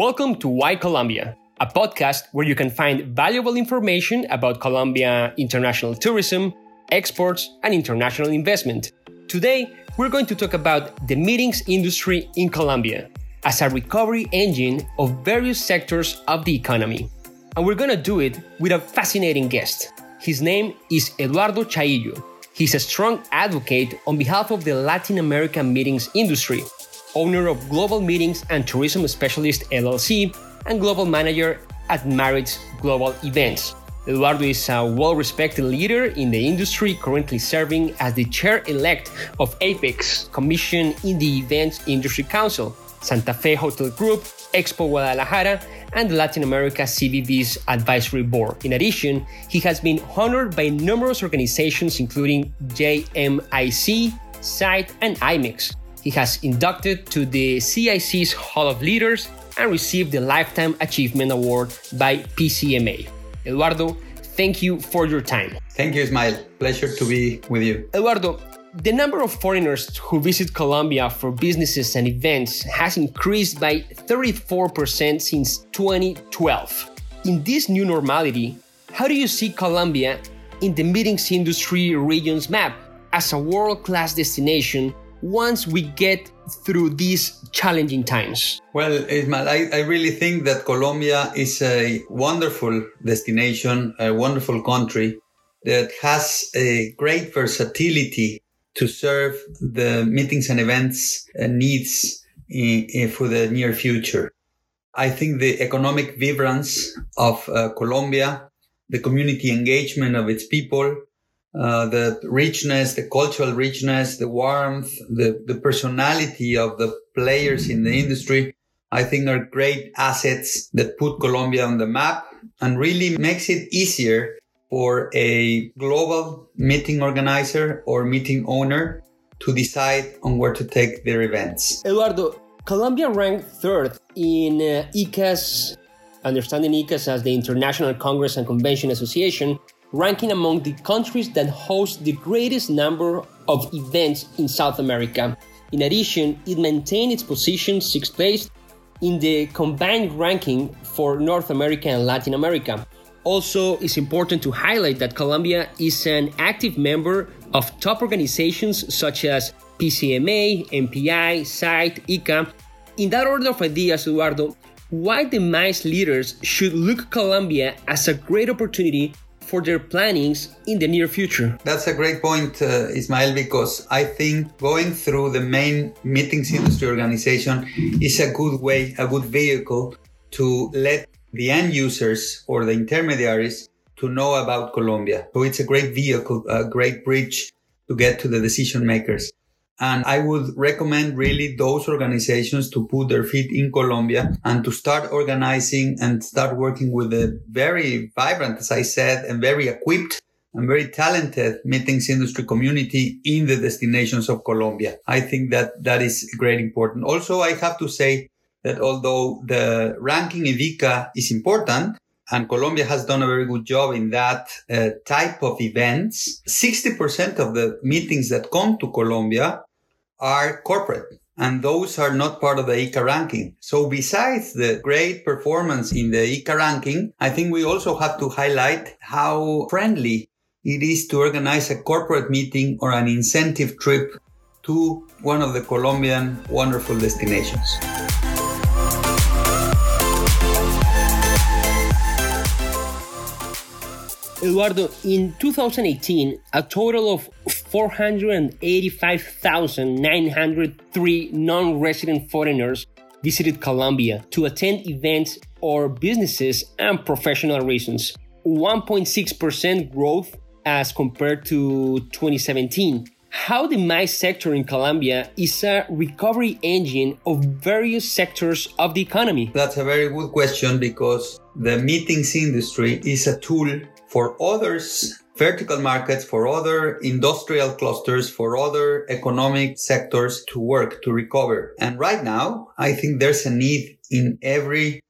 Welcome to Why Colombia, a podcast where you can find valuable information about Colombia international tourism, exports, and international investment. Today, we're going to talk about the meetings industry in Colombia as a recovery engine of various sectors of the economy. And we're going to do it with a fascinating guest. His name is Eduardo Chaillo. He's a strong advocate on behalf of the Latin American meetings industry owner of Global Meetings and Tourism Specialist LLC, and global manager at Maritz Global Events. Eduardo is a well respected leader in the industry, currently serving as the chair elect of APEX Commission in the Events Industry Council, Santa Fe Hotel Group, Expo Guadalajara, and the Latin America CVB's Advisory Board. In addition, he has been honored by numerous organizations including JMIC, SITE, and IMEX. He has inducted to the CIC's Hall of Leaders and received the Lifetime Achievement Award by PCMA. Eduardo, thank you for your time. Thank you, Ismael. Pleasure to be with you. Eduardo, the number of foreigners who visit Colombia for businesses and events has increased by 34% since 2012. In this new normality, how do you see Colombia in the meetings industry region's map as a world class destination once we get through these challenging times? Well, Ismael, I, I really think that Colombia is a wonderful destination, a wonderful country that has a great versatility to serve the meetings and events needs in, in, for the near future. I think the economic vibrance of uh, Colombia, the community engagement of its people, uh, the richness, the cultural richness, the warmth, the, the personality of the players in the industry, I think are great assets that put Colombia on the map and really makes it easier for a global meeting organizer or meeting owner to decide on where to take their events. Eduardo, Colombia ranked third in uh, ICCA's, understanding ICCA's as the International Congress and Convention Association, ranking among the countries that host the greatest number of events in South America. In addition, it maintained its position sixth place in the combined ranking for North America and Latin America. Also, it's important to highlight that Colombia is an active member of top organizations such as PCMA, MPI, SITE, ICCA. In that order of ideas, Eduardo, why the MICE leaders should look Colombia as a great opportunity for their plannings in the near future? That's a great point, uh, Ismael, because I think going through the main meetings industry organization is a good way, a good vehicle to let the end users or the intermediaries to know about Colombia. So it's a great vehicle, a great bridge to get to the decision makers. And I would recommend really those organizations to put their feet in Colombia and to start organizing and start working with a very vibrant, as I said, and very equipped and very talented meetings industry community in the destinations of Colombia. I think that that is great important. Also, I have to say that although the ranking IVICA is important, and Colombia has done a very good job in that uh, type of events. 60% of the meetings that come to Colombia are corporate and those are not part of the ICCA ranking. So besides the great performance in the ICCA ranking, I think we also have to highlight how friendly it is to organize a corporate meeting or an incentive trip to one of the Colombian wonderful destinations. Eduardo, in 2018, a total of 485,903 non resident foreigners visited Colombia to attend events or businesses and professional reasons. 1.6% growth as compared to 2017. How the MICE sector in Colombia is a recovery engine of various sectors of the economy? That's a very good question because the meetings industry is a tool for others vertical markets for other industrial clusters for other economic sectors to work to recover. And right now i think there's a need in every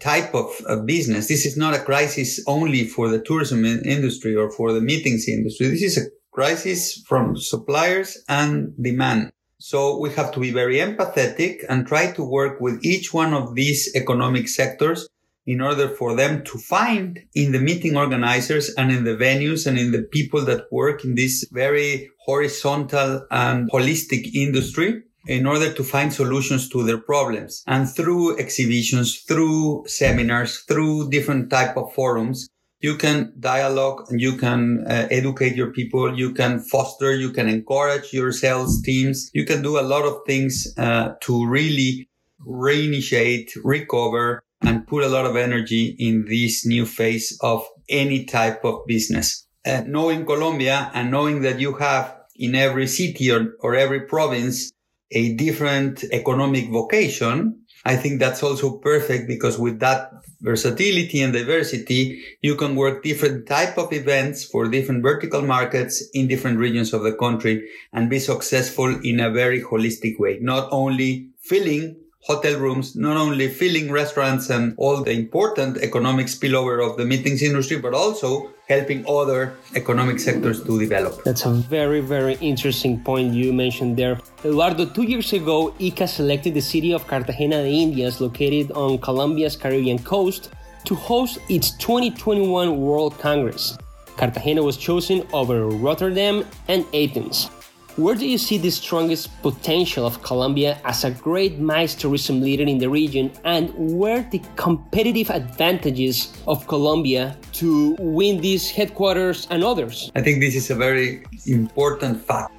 type of, of business. This is not a crisis only for the tourism industry or for the meetings industry. This is a crisis from suppliers and demand. So we have to be very empathetic and try to work with each one of these economic sectors in order for them to find in the meeting organizers and in the venues and in the people that work in this very horizontal and holistic industry in order to find solutions to their problems. And through exhibitions, through seminars, through different type of forums, you can dialogue and you can uh, educate your people. You can foster, you can encourage your sales teams. You can do a lot of things uh, to really reinitiate, recover, and put a lot of energy in this new phase of any type of business. Uh, knowing Colombia and knowing that you have in every city or, or every province a different economic vocation, I think that's also perfect because with that versatility and diversity, you can work different type of events for different vertical markets in different regions of the country and be successful in a very holistic way, not only filling hotel rooms, not only filling restaurants and all the important economic spillover of the meetings industry, but also helping other economic sectors to develop. That's a very, very interesting point you mentioned there. Eduardo, two years ago, ICCA selected the city of Cartagena de Indias, located on Colombia's Caribbean coast, to host its 2021 World Congress. Cartagena was chosen over Rotterdam and Athens. Where do you see the strongest potential of Colombia as a great MICE tourism leader in the region, and where the competitive advantages of Colombia to win these headquarters and others? I think this is a very important fact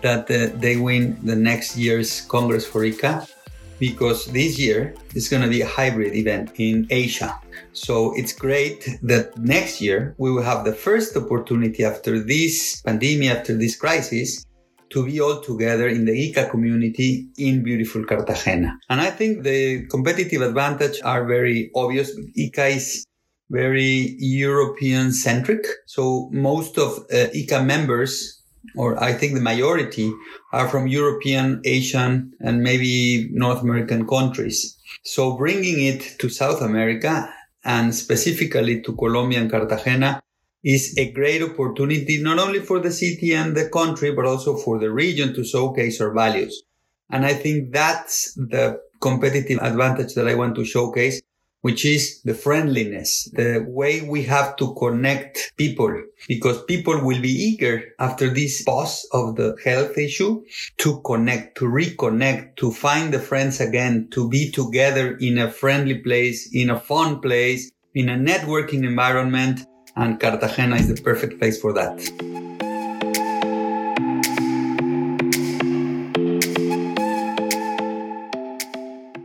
that uh, they win the next year's Congress for ICCA because this year is going to be a hybrid event in Asia. So it's great that next year we will have the first opportunity after this pandemic, after this crisis, to be all together in the ICCA community in beautiful Cartagena. And I think the competitive advantage are very obvious. ICCA is very European centric. So most of uh, ICCA members, or I think the majority are from European, Asian, and maybe North American countries. So bringing it to South America and specifically to Colombia and Cartagena is a great opportunity, not only for the city and the country, but also for the region to showcase our values. And I think that's the competitive advantage that I want to showcase, which is the friendliness, the way we have to connect people because people will be eager after this pause of the health issue to connect, to reconnect, to find the friends again, to be together in a friendly place, in a fun place, in a networking environment and Cartagena is the perfect place for that.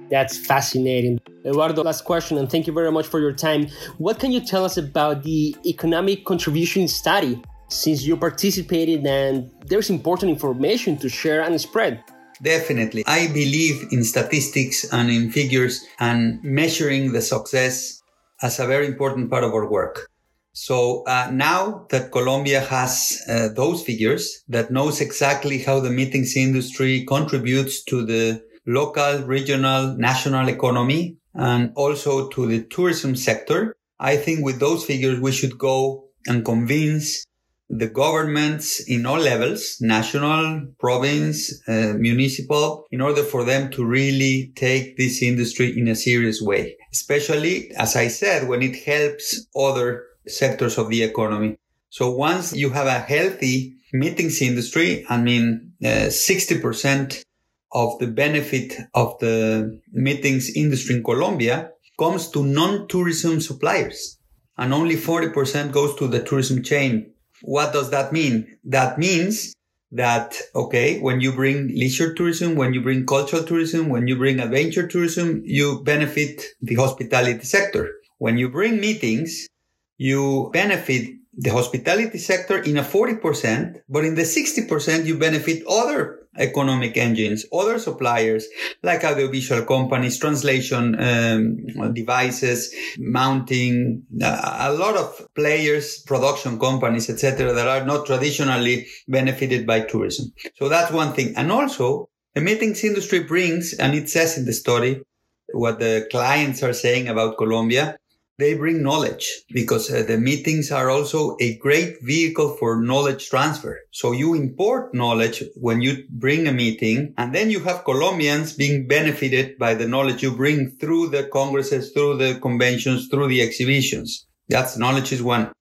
That's fascinating. Eduardo, last question, and thank you very much for your time. What can you tell us about the economic contribution study since you participated and there's important information to share and spread? Definitely. I believe in statistics and in figures and measuring the success as a very important part of our work. So uh, now that Colombia has uh, those figures, that knows exactly how the meetings industry contributes to the local, regional, national economy, and also to the tourism sector, I think with those figures we should go and convince the governments in all levels, national, province, uh, municipal, in order for them to really take this industry in a serious way. Especially, as I said, when it helps other sectors of the economy. So once you have a healthy meetings industry, I mean, uh, 60% of the benefit of the meetings industry in Colombia comes to non-tourism suppliers and only 40% goes to the tourism chain. What does that mean? That means that, okay, when you bring leisure tourism, when you bring cultural tourism, when you bring adventure tourism, you benefit the hospitality sector. When you bring meetings, you benefit the hospitality sector in a 40%, but in the 60%, you benefit other economic engines, other suppliers like audiovisual companies, translation um, devices, mounting, uh, a lot of players, production companies, etc., that are not traditionally benefited by tourism. So that's one thing. And also, the meetings industry brings, and it says in the study, what the clients are saying about Colombia, they bring knowledge because uh, the meetings are also a great vehicle for knowledge transfer. So you import knowledge when you bring a meeting and then you have Colombians being benefited by the knowledge you bring through the congresses, through the conventions, through the exhibitions. That's knowledge is one.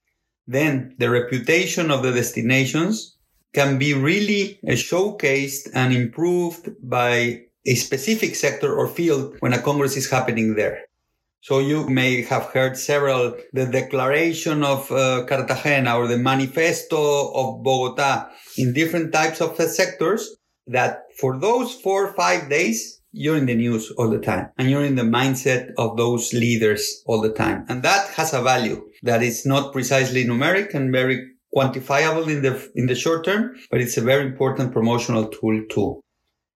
Then the reputation of the destinations can be really uh, showcased and improved by a specific sector or field when a congress is happening there. So you may have heard several, the Declaration of uh, Cartagena or the Manifesto of Bogota in different types of sectors that for those four or five days, you're in the news all the time and you're in the mindset of those leaders all the time. And that has a value that is not precisely numeric and very quantifiable in the, in the short term, but it's a very important promotional tool too.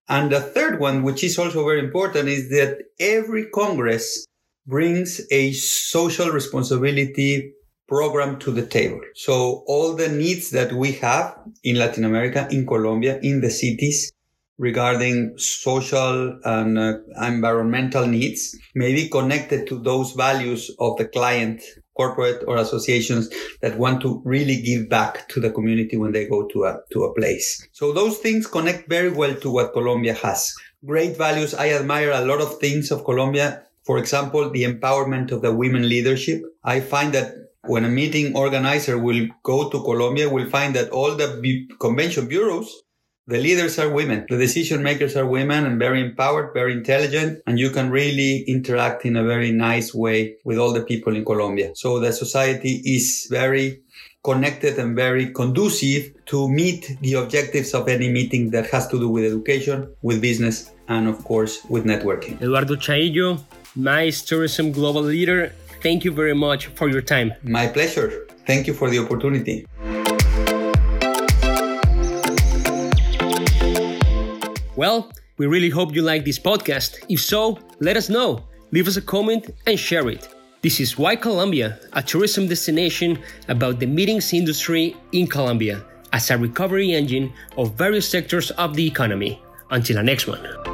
And the third one, which is also very important, is that every Congress brings a social responsibility program to the table. So all the needs that we have in Latin America, in Colombia, in the cities regarding social and uh, environmental needs may be connected to those values of the client corporate or associations that want to really give back to the community when they go to a, to a place. So those things connect very well to what Colombia has. Great values. I admire a lot of things of Colombia for example, the empowerment of the women leadership. I find that when a meeting organizer will go to Colombia, will find that all the convention bureaus, the leaders are women, the decision makers are women and very empowered, very intelligent, and you can really interact in a very nice way with all the people in Colombia. So the society is very connected and very conducive to meet the objectives of any meeting that has to do with education, with business, and of course with networking. Eduardo Chaillo, MICE Tourism Global Leader, thank you very much for your time. My pleasure. Thank you for the opportunity. Well, we really hope you like this podcast. If so, let us know. Leave us a comment and share it. This is Why Colombia, a tourism destination about the meetings industry in Colombia as a recovery engine of various sectors of the economy. Until the next one.